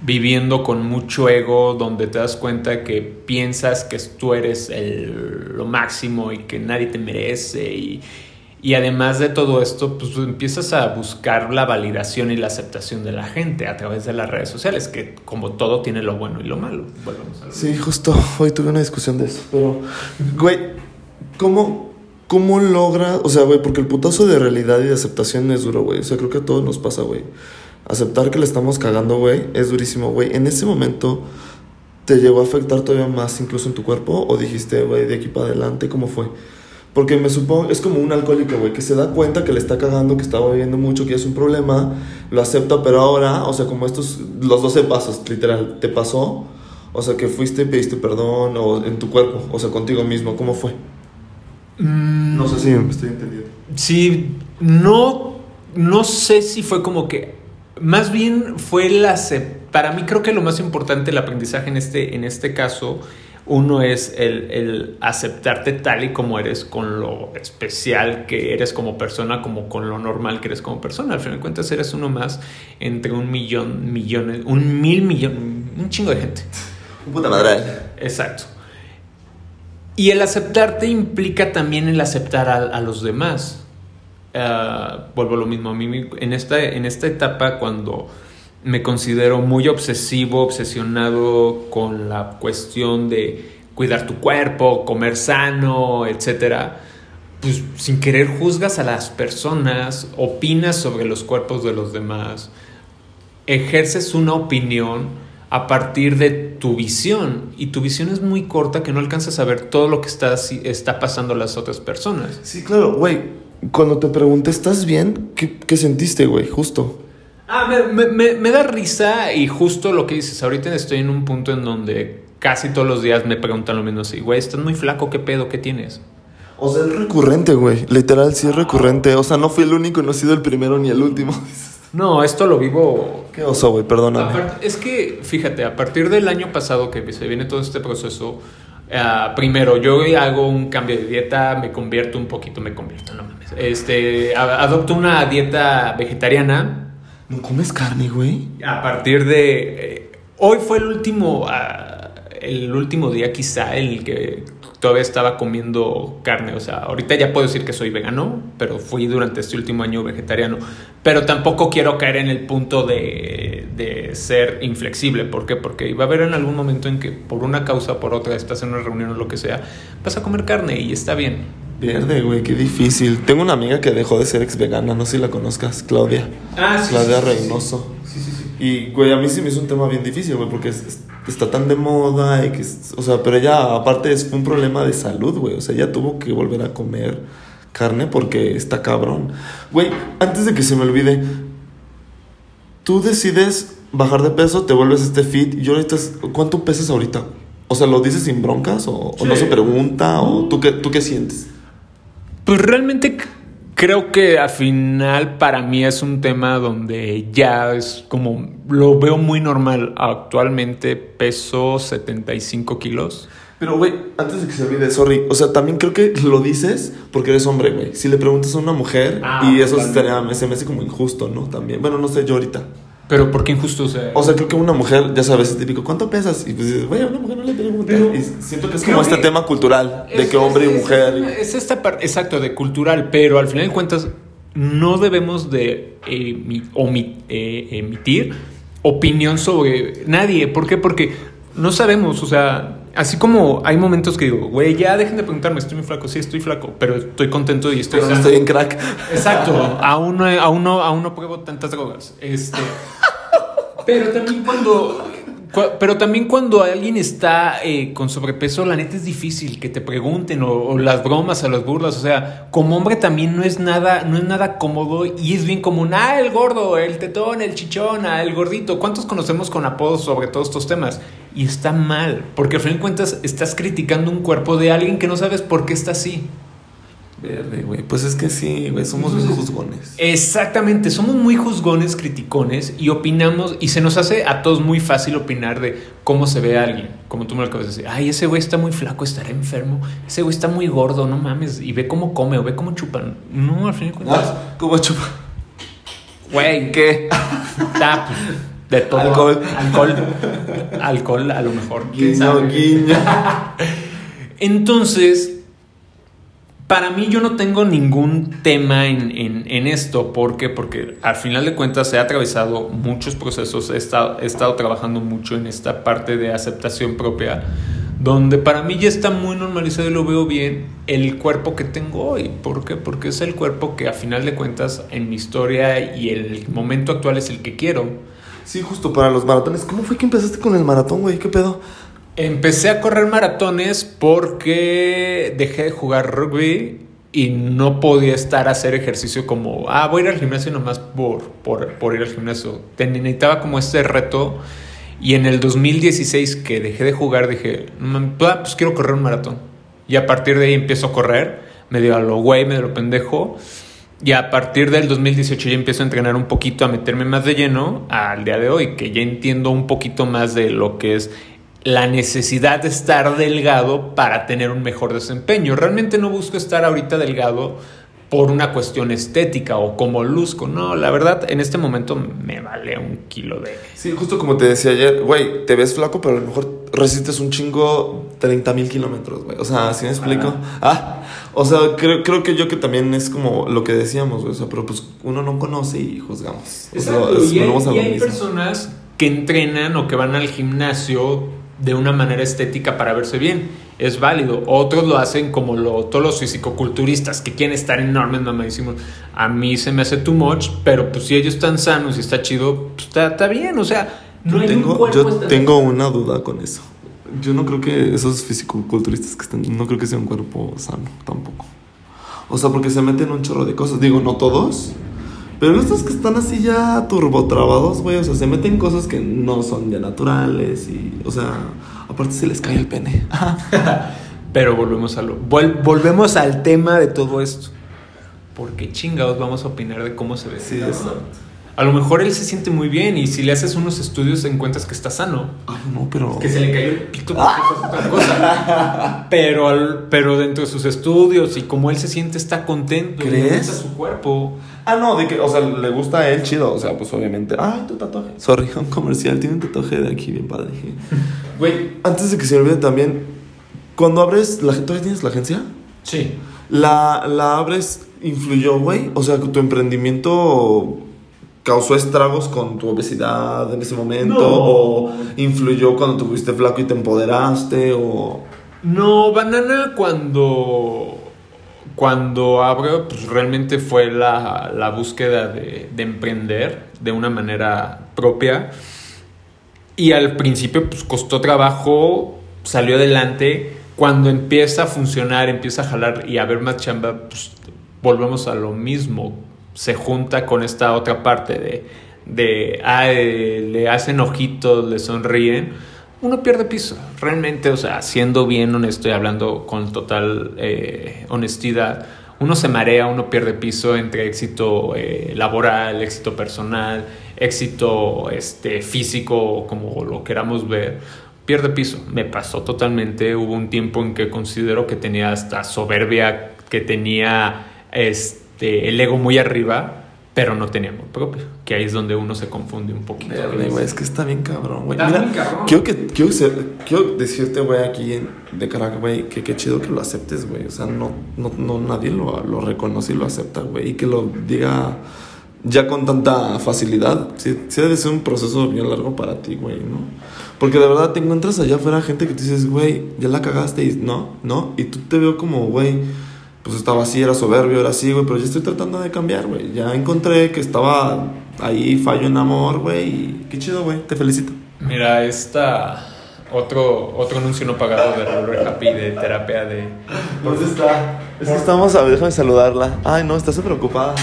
viviendo con mucho ego, donde te das cuenta que piensas que tú eres lo máximo y que nadie te merece y, y además de todo esto, pues empiezas a buscar la validación y la aceptación de la gente a través de las redes sociales, que como todo tiene lo bueno y lo malo. sí, justo hoy tuve una discusión de eso, pero, güey, ¿cómo, cómo logra, o sea, güey, porque el putazo de realidad y de aceptación es duro, güey, o sea, creo que a todos nos pasa, güey. Aceptar que le estamos cagando, güey, es durísimo, güey. En ese momento, ¿te llegó a afectar todavía más incluso en tu cuerpo? ¿O dijiste, güey, de aquí para adelante, cómo fue? Porque me supongo, es como un alcohólico, güey, que se da cuenta que le está cagando, que está bebiendo mucho, que es un problema, lo acepta, pero ahora, o sea, como estos, los 12 pasos, literal, ¿te pasó? O sea, que fuiste y pediste perdón, o en tu cuerpo, o sea, contigo mismo, ¿cómo fue? Mm. no sé si me estoy entendiendo. Sí, no, no sé si fue como que, más bien fue la, para mí creo que lo más importante, el aprendizaje en este, en este caso, uno es el, aceptarte tal y como eres, con lo especial que eres como persona, como con lo normal que eres como persona. Al final de cuentas, eres uno más entre un millón, millones, un mil millón, un chingo de gente. Un puta madre. Exacto. Y el aceptarte implica también el aceptar a, los demás. Ah, vuelvo a lo mismo. A mí, en esta, en esta etapa, cuando me considero muy obsesivo, obsesionado con la cuestión de cuidar tu cuerpo, comer sano, etcétera. Pues sin querer juzgas a las personas, opinas sobre los cuerpos de los demás, ejerces una opinión a partir de tu visión y tu visión es muy corta que no alcanzas a ver todo lo que está, está pasando a las otras personas. Sí, claro, güey. Cuando te pregunté, ¿estás bien? ¿Qué, qué sentiste, güey? Justo. Ah, me, me- me- me da risa y justo lo que dices, ahorita estoy en un punto en donde casi todos los días me preguntan lo mismo así, güey, estás muy flaco, ¿qué pedo? ¿Qué tienes? O sea, es recurrente, güey. Literal, sí es recurrente. O sea, no fui el único, no he sido el primero ni el último. [laughs] No, esto lo vivo Qué oso, güey, perdóname. Es que, fíjate, a partir del año pasado que se viene todo este proceso, ah, primero yo hago un cambio de dieta, me convierto un poquito, me convierto, no mames. Este, a- adopto una dieta vegetariana. ¿No comes carne, güey? A partir de. eh, hoy fue el último. ah, el último día, quizá, en el que todavía estaba comiendo carne. O sea, ahorita ya puedo decir que soy vegano, pero fui durante este último año vegetariano. Pero tampoco quiero caer en el punto de, de ser inflexible. ¿Por qué? Porque va a haber en algún momento en que, por una causa o por otra, estás en una reunión o lo que sea, vas a comer carne y está bien. Verde, güey, qué difícil. Tengo una amiga que dejó de ser ex vegana, no sé si la conozcas, Claudia. Ah, sí, Claudia sí. Reynoso. Sí, sí, sí. Y, güey, a mí sí me hizo un tema bien difícil, güey, porque es- es- está tan de moda y que, es- o sea, pero ella, aparte, es un problema de salud, güey. O sea, ella tuvo que volver a comer carne porque está cabrón. Güey, antes de que se me olvide, tú decides bajar de peso, te vuelves este fit y ahorita, ¿cuánto pesas ahorita? O sea, ¿lo dices sin broncas o, o no se pregunta o tú qué, tú qué sientes? Pues realmente creo que al final para mí es un tema donde ya es como lo veo muy normal. Actualmente peso 75 kilos. Pero, güey, antes de que se olvide, sorry, o sea, también creo que lo dices porque eres hombre, güey. Si le preguntas a una mujer, Ah, y eso estaría, se me hace como injusto, ¿no? También, bueno, no sé, yo ahorita. Pero ¿por qué injusto? O sea, O sea, creo que una mujer, ya sabes, es típico, ¿cuánto pesas? Y pues dices, güey, a una mujer no le. Pero- Y siento que es como este que- tema cultural, de es- que hombre es- y es- mujer. Es, esta parte, exacto, de cultural, pero al final de cuentas no debemos de eh, emitir opinión sobre nadie. ¿Por qué? Porque no sabemos, o sea, así como hay momentos que digo, güey, ya dejen de preguntarme, estoy muy flaco, sí, estoy flaco, pero estoy contento y estoy Pero estoy en crack. Exacto, [laughs] aún no, aún no, aún no pruebo tantas drogas. Este, [laughs] pero también cuando, cua- pero también cuando alguien está eh, con sobrepeso, la neta es difícil que te pregunten o, o las bromas o las burlas. O sea, como hombre también no es nada, no es nada cómodo y es bien común. Ah, el gordo, el tetón, el chichón, ah, el gordito. ¿Cuántos conocemos con apodos sobre todos estos temas? Y está mal, porque al fin de cuentas estás criticando un cuerpo de alguien que no sabes por qué está así. Verde, güey. Pues es que sí, güey, somos bien juzgones. Exactamente, somos muy juzgones, criticones y opinamos y se nos hace a todos muy fácil opinar de cómo se ve a alguien. Como tú me lo acabas de decir, ay, ese güey está muy flaco, estará enfermo, ese güey está muy gordo, no mames, y ve cómo come o ve cómo chupan. No, al fin de cuentas, Ah, ¿Cómo chupa? güey, ¿Qué? está [laughs] pues, de todo. Alcohol. Alcohol. Alcohol, a lo mejor. [laughs] Guiño, guiño. [laughs] Entonces, para mí yo no tengo ningún tema en, en- esto. ¿Por qué? Porque al final de cuentas he atravesado muchos procesos, he estado, he estado trabajando mucho en esta parte de aceptación propia, donde para mí ya está muy normalizado y lo veo bien el cuerpo que tengo hoy. ¿Por qué? Porque es el cuerpo que a final de cuentas en mi historia y el momento actual es el que quiero. Sí, justo para los maratones. ¿Cómo fue que empezaste con el maratón, güey? ¿Qué pedo? Empecé a correr maratones porque dejé de jugar rugby y no podía estar a hacer ejercicio como, ah, voy a ir al gimnasio nomás por, por, por ir al gimnasio. Necesitaba como este reto y en el 2016 que dejé de jugar dije, "Mm, ah, pues quiero correr un maratón. Y a partir de ahí empiezo a correr, medio a lo güey, medio a lo pendejo. Y a partir del 2018 ya empiezo a entrenar un poquito, a meterme más de lleno al día de hoy, que ya entiendo un poquito más de lo que es la necesidad de estar delgado para tener un mejor desempeño. Realmente no busco estar ahorita delgado por una cuestión estética o como luzco. No, la verdad, en este momento me vale un kilo de... Sí, justo como te decía ayer, güey, te ves flaco, pero a lo mejor resistes un chingo 30 mil kilómetros, güey. O sea, ¿sí me explico? Ah, o sea, creo, creo que yo que también es como lo que decíamos, güey. O sea, pero pues uno no conoce y juzgamos. O sea, es- y hay, y hay personas que entrenan o que van al gimnasio de una manera estética para verse bien. Es válido. Otros lo hacen como lo, todos los fisicoculturistas que quieren estar enormes, mamadísimos. A mí se me hace too much, pero pues si ellos están sanos y está chido, pues está, está bien. O sea, no Yo tengo, cuerpo yo tengo una duda con eso. Yo no creo que esos fisicoculturistas que están, no creo que sea un cuerpo sano tampoco. O sea, porque se meten un chorro de cosas. Digo, no todos, Pero estos que están así ya turbotrabados, güey, o sea, se meten cosas que no son ya naturales y, o sea, aparte se les cae el pene. [laughs] Pero volvemos a lo, vol- volvemos al tema de todo esto. Porque chingados vamos a opinar de cómo se ve. Sí, exacto. A lo mejor él se siente muy bien y si le haces unos estudios encuentras que está sano. Ay, no, pero... Que se le cayó el pito porque es otra cosa. [laughs] Pero, al- pero dentro de sus estudios y como él se siente está contento. y le ¿Crees? gusta su cuerpo. Ah, no, de que, o sea, le gusta a él chido, o sea, pues obviamente. Ay, tu tatuaje. Sorry, [laughs] un comercial, tiene un tatuaje de aquí bien padre. [laughs] Güey. Antes de que se me olvide también, cuando abres, la, ¿todavía tienes la agencia? Sí. La, la abres, influyó, güey. O sea, tu emprendimiento causó estragos con tu obesidad en ese momento. No. O influyó cuando te fuiste flaco y te empoderaste. O. No, Banana cuando cuando abrió, pues realmente fue la, la búsqueda de, de emprender de una manera propia. Y al principio, pues costó trabajo, salió adelante. Cuando empieza a funcionar, empieza a jalar y a ver más chamba, pues volvemos a lo mismo. Se junta con esta otra parte de, de ah, eh, le hacen ojitos, le sonríen. Uno pierde piso, realmente, o sea, siendo bien honesto y hablando con total eh, honestidad, uno se marea, uno pierde piso entre éxito eh, laboral, éxito personal, éxito este, físico, como lo queramos ver, pierde piso. Me pasó totalmente. Hubo un tiempo en que considero que tenía hasta soberbia, que tenía este, el ego muy arriba, pero no tenía amor propio. Que ahí es donde uno se confunde un poquito. Verde, güey, es que está bien cabrón, güey. Está Mira, bien cabrón. Quiero, que, quiero, ser- quiero decirte, güey, aquí en- de Caracas, güey, que qué chido que lo aceptes, güey. O sea, no, no, no nadie lo, lo reconoce y lo acepta, güey. Y que lo diga ya con tanta facilidad. Sí, sí debe ser un proceso bien largo para ti, güey, ¿no? Porque de verdad te encuentras allá afuera gente que te dices, güey, ya la cagaste y no, no. Y tú te veo como, güey, pues estaba así, era soberbio, era así, güey, pero ya estoy tratando de cambiar, güey. Ya encontré que estaba ahí, fallo en amor, güey, y qué chido, güey, te felicito. Mira, esta. Otro, otro anuncio no pagado de Roller Happy de terapia de. ¿Dónde está? Es que estamos a ver, déjame saludarla. Ay, no, está súper ocupada.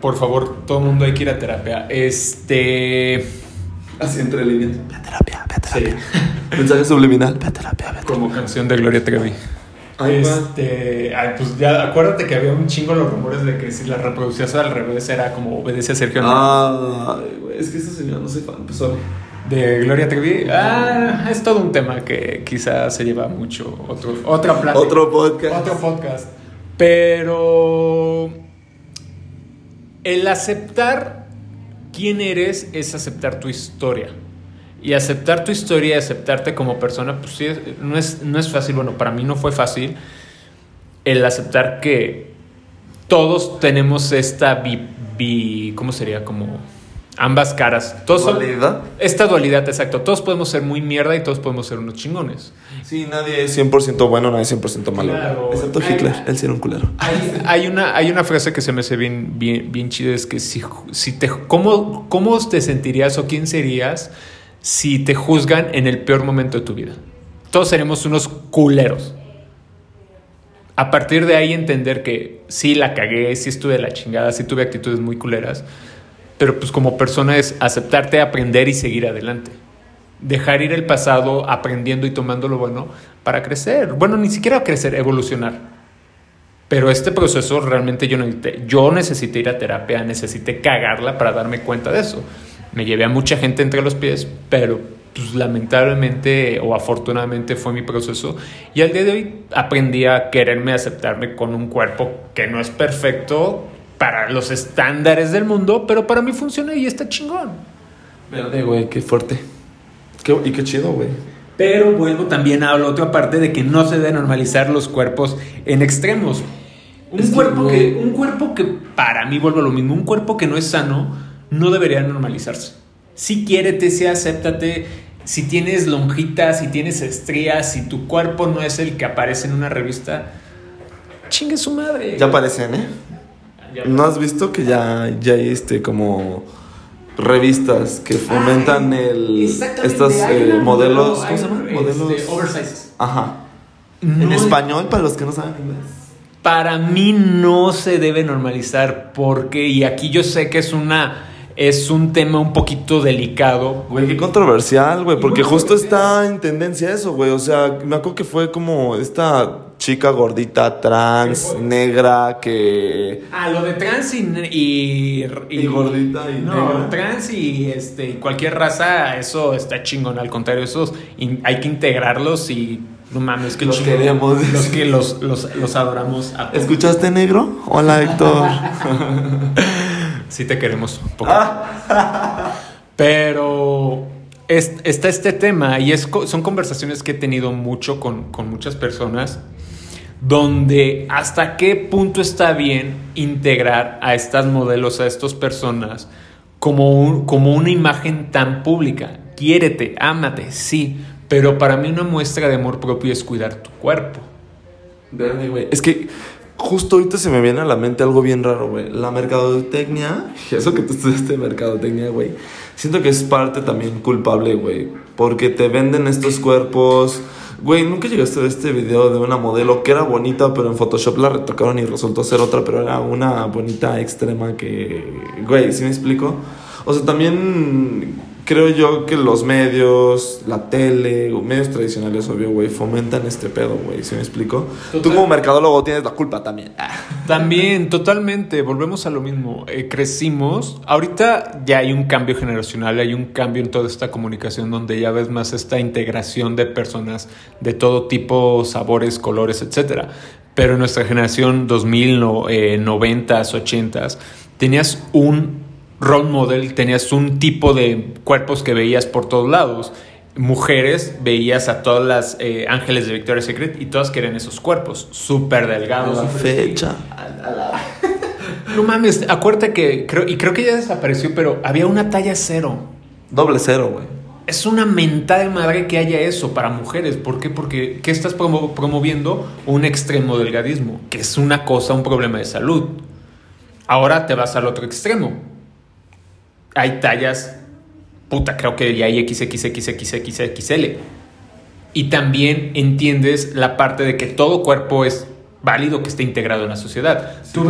Por favor, todo el mundo hay que ir a terapia. Este. Así entre líneas. Ve a terapia, ve a Sí, terapia. [laughs] Mensaje subliminal, ve a terapia, ve a terapia. como canción de Gloria Trevi. Ay, este, ay, pues ya acuérdate que había un chingo los rumores de que si la reproducías al revés era como obedece a Sergio güey, es que esta señora no pues sorry. de Gloria Trevi. Ah, es todo un tema que quizás se lleva mucho otro otra plática. Otro podcast. Otro podcast. Pero el aceptar quién eres es aceptar tu historia. Y aceptar tu historia y aceptarte como persona, pues sí, no es, no es fácil. Bueno, para mí no fue fácil el aceptar que todos tenemos esta bi, bi- ¿cómo sería? Como ambas caras. Todos son- ¿Dualidad? esta dualidad, exacto. Todos podemos ser muy mierda y todos podemos ser unos chingones. Sí, nadie es 100% bueno, nadie es 100% malo. Claro. Excepto. Hitler, él sí era un culero. Hay, hay una, hay una frase que se me hace bien, bien, bien chida, es que si, si te, ¿cómo, ¿cómo te sentirías o quién serías si te juzgan en el peor momento de tu vida? Todos seremos unos culeros. A partir de ahí entender que sí la cagué, sí estuve la chingada, sí tuve actitudes muy culeras, pero pues como persona es aceptarte, aprender y seguir adelante. Dejar ir el pasado aprendiendo y tomando lo bueno para crecer. Bueno, ni siquiera crecer, evolucionar. Pero este proceso realmente yo necesité, yo necesité ir a terapia, necesité cagarla para darme cuenta de eso. Me llevé a mucha gente entre los pies, pero pues, lamentablemente o afortunadamente fue mi proceso. Y al día de hoy aprendí a quererme, aceptarme con un cuerpo que no es perfecto para los estándares del mundo, pero para mí funciona y está chingón. Verde, güey, qué fuerte. Qué- y qué chido, güey. Pero vuelvo también a la otra parte de que no se debe normalizar los cuerpos en extremos. Un, Es cuerpo que, un cuerpo que, para mí, vuelvo a lo mismo, un cuerpo que no es sano, no debería normalizarse. Si quiérete, si acéptate, si tienes lonjitas, si tienes estrías, si tu cuerpo no es el que aparece en una revista, chingue su madre. Ya aparecen, ¿eh? Ya- ¿No has visto que ya, ya hay este como revistas que fomentan el hay eh, modelos, modelo, ¿cómo se llaman? este, Modelos oversizes. Ajá. No en es- español para los que no saben inglés. para mí no se debe normalizar porque, y aquí yo sé que es una es un tema un poquito delicado. Güey, qué controversial, güey, porque justo está en tendencia eso, güey. O sea, me acuerdo que fue como esta chica gordita trans, negra, que... Ah, lo de trans y... Y, y, gordita y no, trans y este, cualquier raza, eso está chingón. Al contrario, esos hay que integrarlos y... No mames, que los queremos. Los que los, los, los adoramos. ¿Escuchaste, negro? Hola, Héctor. [laughs] Sí te queremos un poco. [laughs] Pero está este tema y es, son conversaciones que he tenido mucho con, muchas personas donde hasta qué punto está bien integrar a estas modelos, a estas personas, como, como una imagen tan pública. Quiérete, ámate, sí, pero para mí una muestra de amor propio es cuidar tu cuerpo. Es que Justo ahorita se me viene a la mente algo bien raro, güey. La mercadotecnia, [laughs] eso que tú estudiaste mercadotecnia, güey. Siento que es parte también culpable, güey. Porque te venden estos cuerpos. Güey, nunca llegaste a este video de una modelo que era bonita, pero en Photoshop la retocaron y resultó ser otra, pero era una bonita extrema que. Güey, ¿sí me explico? O sea, también creo yo que los medios, la tele, medios tradicionales, obvio, güey, fomentan este pedo, güey. ¿Sí me explico? Tú como mercadólogo tienes la culpa también. También, totalmente. Volvemos a lo mismo. Eh, crecimos. Ahorita ya hay un cambio generacional, hay un cambio en toda esta comunicación donde ya ves más esta integración de personas de todo tipo, sabores, colores, etcétera. Pero en nuestra generación 2000, no, eh, 90 80s, tenías un role model, tenías un tipo de cuerpos que veías por todos lados. Mujeres, veías a todas las eh, ángeles de Victoria's Secret y todas querían esos cuerpos, súper delgados. A la fecha. [laughs] No mames, acuérdate que, creo, y creo que ya desapareció, pero había una talla cero. Doble cero, güey. Es una mentada de madre que haya eso para mujeres. ¿Por qué? Porque ¿qué estás promoviendo? Un extremo delgadismo, que es una cosa, un problema de salud. Ahora te vas al otro extremo hay tallas, puta, creo que ya hay XXXXXXL. Y también entiendes la parte de que todo cuerpo es válido que esté integrado en la sociedad. tú,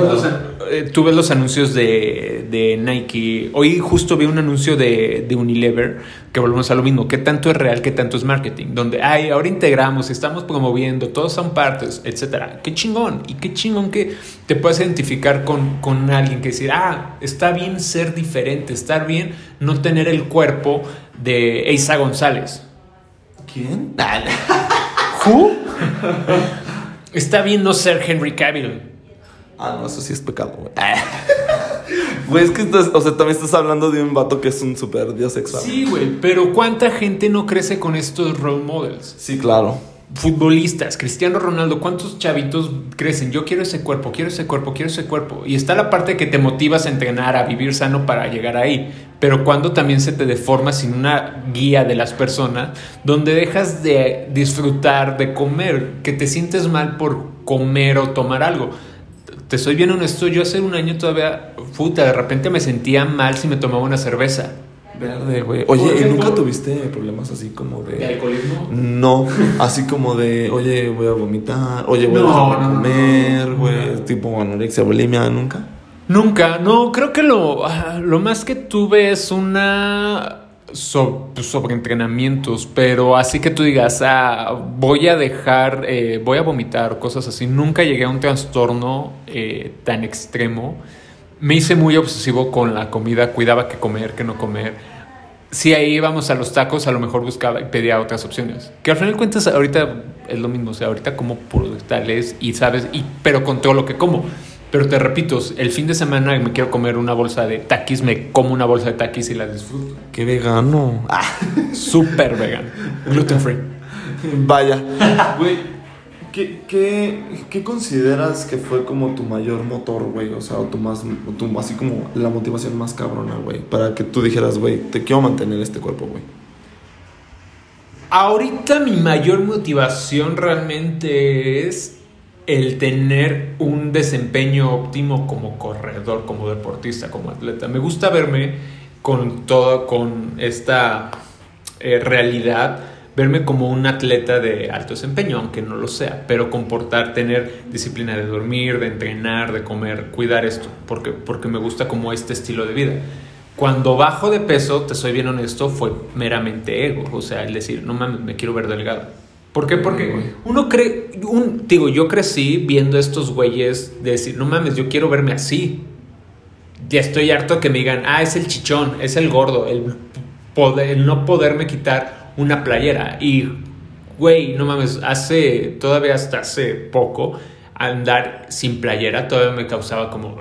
ves los, anuncios de, Nike. Hoy justo vi un anuncio de, Unilever que volvemos a lo mismo. ¿Qué tanto es real? ¿Qué tanto es marketing? Donde, ay, ahora integramos, estamos promoviendo, todos son partes, etc. Qué chingón. Y qué chingón que te puedas identificar con, con alguien que decir, ah, está bien ser diferente, estar bien no tener el cuerpo de Eisa González. ¿Quién? ¿Who? Está bien no ser Henry Cavill. Ah, no, eso sí es pecado, güey. [laughs] Güey, es que estás, o sea, también estás hablando de un vato que es un super dios sexual. Sí, güey, pero ¿cuánta gente no crece con estos role models? Sí, claro futbolistas, Cristiano Ronaldo, ¿cuántos chavitos crecen? Yo quiero ese cuerpo, quiero ese cuerpo, quiero ese cuerpo. Y está la parte que te motivas a entrenar, a vivir sano para llegar ahí. Pero cuando también se te deforma sin una guía de las personas, donde dejas de disfrutar de comer, que te sientes mal por comer o tomar algo. Te soy bien honesto, yo hace un año todavía, puta, de repente me sentía mal si me tomaba una cerveza Verde, güey. Oye, ¿y nunca tuviste problemas así como de. ¿De alcoholismo? No, así como de, oye, voy a vomitar, oye, voy a comer, güey. tipo anorexia, bulimia, ¿nunca? Nunca, no, creo que lo, ah, lo más que tuve es una. Pues, sobre entrenamientos, pero así que tú digas, ah, voy a dejar, eh, voy a vomitar, cosas así. Nunca llegué a un trastorno eh, tan extremo me hice muy obsesivo con la comida, cuidaba qué comer, qué no comer. Si ahí íbamos a los tacos, a lo mejor buscaba y pedía otras opciones. Que al final de cuentas ahorita es lo mismo, o sea, ahorita como por tales y sabes, y, pero todo lo que como. Pero te repito, el fin de semana me quiero comer una bolsa de taquis, me como una bolsa de taquis y la disfruto. Qué vegano. Ah, súper vegano. Gluten free. Vaya. Güey, ¿Qué, qué, consideras que fue como tu mayor motor, güey? O sea, tu más, tu, así como la motivación más cabrona, güey. Para que tú dijeras, güey, te quiero mantener este cuerpo, güey. Ahorita mi mayor motivación realmente es el tener un desempeño óptimo como corredor, como deportista, como atleta. Me gusta verme con todo, con esta eh, realidad verme como un atleta de alto desempeño, aunque no lo sea, pero comportar, tener disciplina de dormir, de entrenar, de comer, cuidar esto, porque, porque me gusta como este estilo de vida. Cuando bajo de peso, te soy bien honesto, fue meramente ego, o sea, el decir, no mames, me quiero ver delgado. ¿Por qué? Porque uno cree, un, digo, yo crecí viendo estos güeyes de decir, no mames, yo quiero verme así. Ya estoy harto que me digan, ah, es el chichón, es el gordo, el, poder, el no poderme quitar una playera. Y, güey, no mames, hace, todavía hasta hace poco, andar sin playera todavía me causaba como.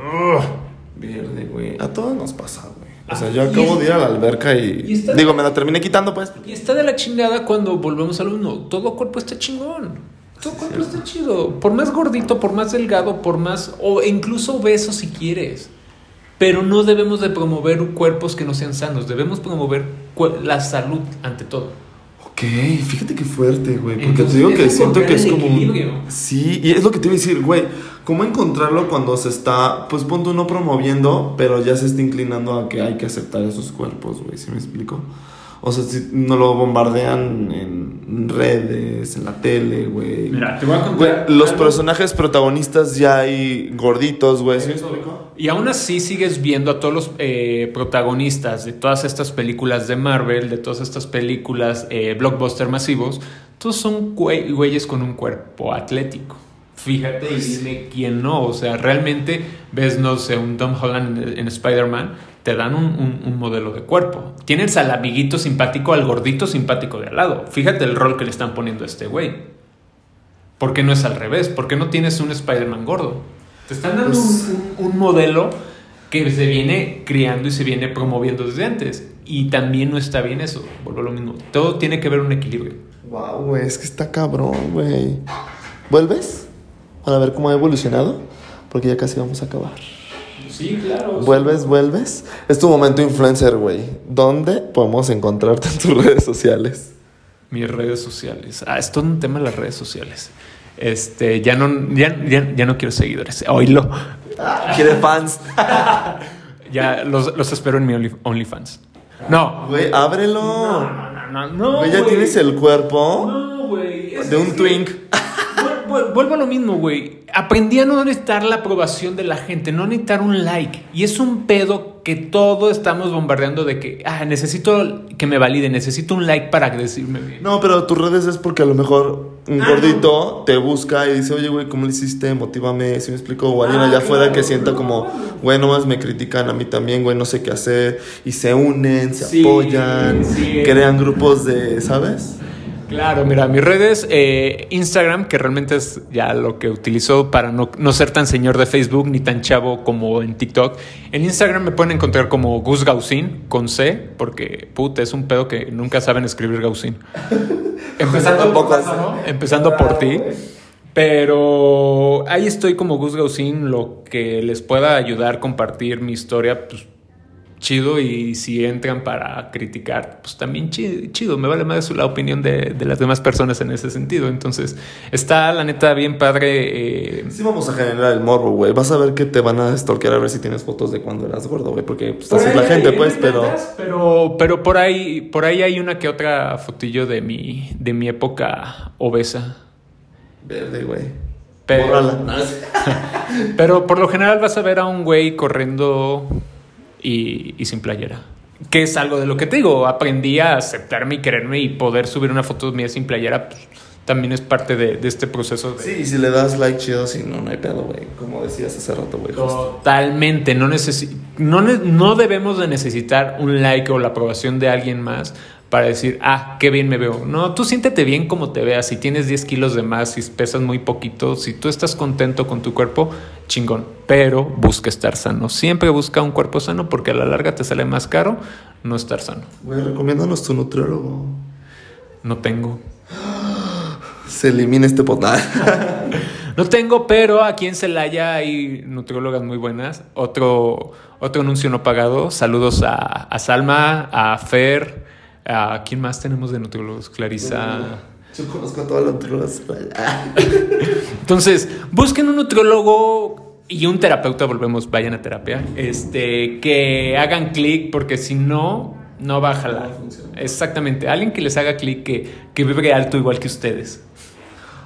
Verde, güey. A todos nos pasa, güey. O sea, Ah, yo acabo de ir a la alberca y. y Digo, me la terminé quitando, pues. Y está de la chingada cuando volvemos al uno. Todo cuerpo está chingón. Todo cuerpo está chido. Por más gordito, por más delgado, por más. o incluso obeso si quieres. Pero no debemos de promover cuerpos que no sean sanos. Debemos promover la salud ante todo. Ok, fíjate qué fuerte, güey. Porque Entonces, te digo que siento que es como. un-. Sí, y es lo que te iba a decir, güey. ¿Cómo encontrarlo cuando se está, pues punto uno promoviendo, pero ya se está inclinando a que hay que aceptar esos cuerpos, güey? ¿Sí me explico? O sea, si no lo bombardean en redes, en la tele, güey. Mira, te voy a contar. los algo- personajes protagonistas ya hay gorditos, güey. Y aún así sigues viendo a todos los eh, protagonistas de todas estas películas de Marvel, de todas estas películas eh, blockbuster masivos, todos son güey- güeyes con un cuerpo atlético. Fíjate y dime quién no. O sea, realmente ves, no sé, un Tom Holland en, en Spider-Man, te dan un, un- un modelo de cuerpo. Tienes al amiguito simpático, al gordito simpático de al lado. Fíjate el rol que le están poniendo a este güey. ¿Por qué no es al revés? ¿Por qué no tienes un Spider-Man gordo? Te están dando Pues- un, un- modelo que se viene criando y se viene promoviendo desde antes. Y también no está bien eso. Vuelvo a lo mismo. Todo tiene que ver un equilibrio. Wow, güey, es que está cabrón, güey. ¿Vuelves? Para ver cómo ha evolucionado. Porque ya casi vamos a acabar. Sí, claro. ¿Vuelves, vuelves? Es tu momento influencer, güey. ¿Dónde podemos encontrarte en tus [laughs] redes sociales? Mis redes sociales. Ah, es todo un tema de las redes sociales. Este, ya no, ya, ya, ya no quiero seguidores. Oílo. [laughs] ¿Quiere fans? [laughs] Ya los, los espero en mi Only- OnlyFans. No. Güey, ábrelo. No, no, no, no. Güey, ya tienes el cuerpo No, güey. es de un twink. Vuel- vuel- Vuelvo a lo mismo, güey. Aprendí a no necesitar la aprobación de la gente, no necesitar un like. Y es un pedo que todos estamos bombardeando de que, ah, necesito que me valide, necesito un like para decirme bien. No, pero tus redes es porque a lo mejor un Ah, gordito te busca y dice, oye, güey, ¿cómo lo hiciste? Motívame, si me explico? O alguien Ah, allá afuera claro, que sienta como, güey, nomás me critican a mí también, güey, no sé qué hacer. Y se unen, se Sí, apoyan, sí. crean grupos de, ¿sabes? Claro, mira, mis redes, eh, Instagram, que realmente es ya lo que utilizo para no, no ser tan señor de Facebook ni tan chavo como en TikTok. En Instagram me pueden encontrar como Gus Gausin, con C, porque puta, es un pedo que nunca saben escribir Gausin. Empezando, [laughs] por, hace. empezando por ti. Pero ahí estoy como Gus Gausin, lo que les pueda ayudar, compartir mi historia, pues chido. Y si entran para criticar, pues también chi- chido. Me vale más la opinión de, de las demás personas en ese sentido. Entonces, está la neta bien padre. eh, Sí vamos a generar el morbo, güey. Vas a ver que te van a stalkear a ver si tienes fotos de cuando eras gordo, güey. Porque pues, así es la gente, pues, pero... pero pero por ahí por ahí hay una que otra fotillo de mi de mi época obesa. Verde, güey. Pero-. [laughs] Pero por lo general vas a ver a un güey corriendo y, y sin playera. Que es algo de lo que te digo. Aprendí a aceptarme y quererme y poder subir una foto mía sin playera. pues, también es parte de, de este proceso. De, Sí, y si le das like chido, si no, no hay pedo, güey. Como decías hace rato, güey. Totalmente. No, necesi- no, no debemos de necesitar un like o la aprobación de alguien más para decir, ah, qué bien me veo. No, tú siéntete bien como te veas. Si tienes 10 kilos de más, si pesas muy poquito, si tú estás contento con tu cuerpo, chingón. Pero busca estar sano. Siempre busca un cuerpo sano porque a la larga te sale más caro no estar sano. Güey, recomiéndanos tu nutriólogo. No tengo. Se elimina este potal. [laughs] No tengo, pero aquí en Celaya hay nutriólogas muy buenas. Otro, otro anuncio no pagado. Saludos a, a Salma, a Fer. ¿A quién más tenemos de nutriólogos? Clarisa. Yo conozco a todas las nutriólogas. [laughs] Entonces, busquen un nutriólogo y un terapeuta, volvemos, vayan a terapia. Este, que hagan clic, porque si no, No va a jalar. No. Exactamente. Alguien que les haga clic, que, que vibre alto igual que ustedes.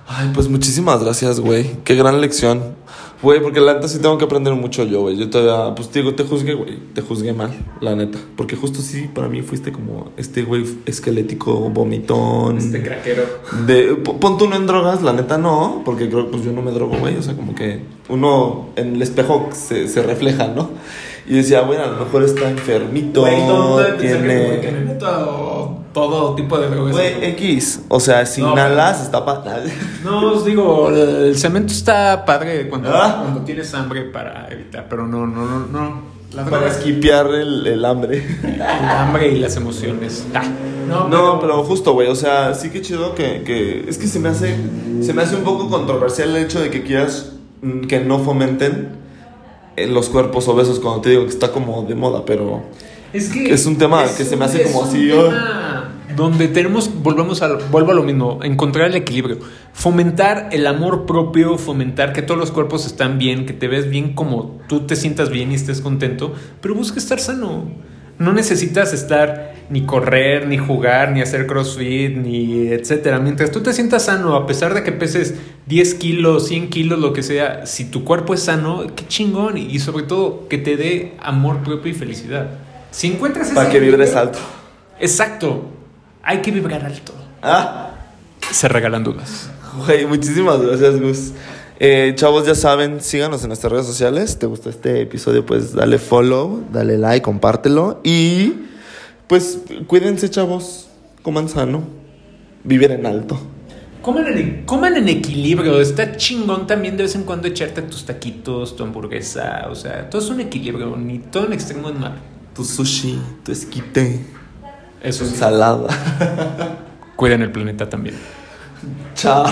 Ay, pues muchísimas gracias, güey. Qué gran lección. Güey, porque la neta sí tengo que aprender mucho yo, güey. Yo todavía, pues te digo, te juzgué, güey. Te juzgué mal, la neta. Porque justo sí, para mí fuiste como este güey esquelético, vomitón. Este craquero. De, p- ponte uno en drogas, la neta no, porque creo que pues yo no me drogo, güey. O sea, como que uno en el espejo se, se refleja, ¿no? Y decía, bueno, a lo mejor está enfermito, Güey, todo tiene... que me meto a todo tipo de drogas. Güey, X, o sea, si No, inhalas está fatal. No, os digo, el, cemento está padre cuando, Ah. cuando tienes hambre para evitar, pero no, no, no, no. La Para esquipear el, el hambre. el hambre y las emociones. Ah, no, No, pero justo, güey, o sea, sí que chido que, que... Es que se me hace... Se me hace un poco controversial el hecho de que quieras mm, que no fomenten eh, los cuerpos obesos cuando te digo que está como de moda, pero... Es que Es un tema que se me hace como así, tema Donde tenemos, volvemos a, vuelvo a lo mismo, encontrar el equilibrio. Fomentar el amor propio, fomentar que todos los cuerpos están bien, que te ves bien como tú te sientas bien y estés contento, pero busca estar sano. No necesitas estar ni correr, ni jugar, ni hacer crossfit, ni etcétera. Mientras tú te sientas sano, a pesar de que peses 10 kilos, 100 kilos, lo que sea, si tu cuerpo es sano, qué chingón. Y sobre todo, que te dé amor propio y felicidad. Si encuentras ese Para que vibres alto. Exacto. Hay que vibrar alto. Ah, Se regalan dudas. güey, muchísimas gracias, Gus. Eh, chavos, ya saben, síganos en nuestras redes sociales. ¿Te gustó este episodio? Pues dale follow, dale like, compártelo. Y pues cuídense, chavos. Coman sano. Vivir en alto. Coman en, coman en equilibrio. Está chingón también de vez en cuando echarte tus taquitos, tu hamburguesa. O sea, todo es un equilibrio. Ni todo en extremo es malo. Tu sushi, tu esquite, Eso tu sí. ensalada. Cuiden el planeta también. Chao.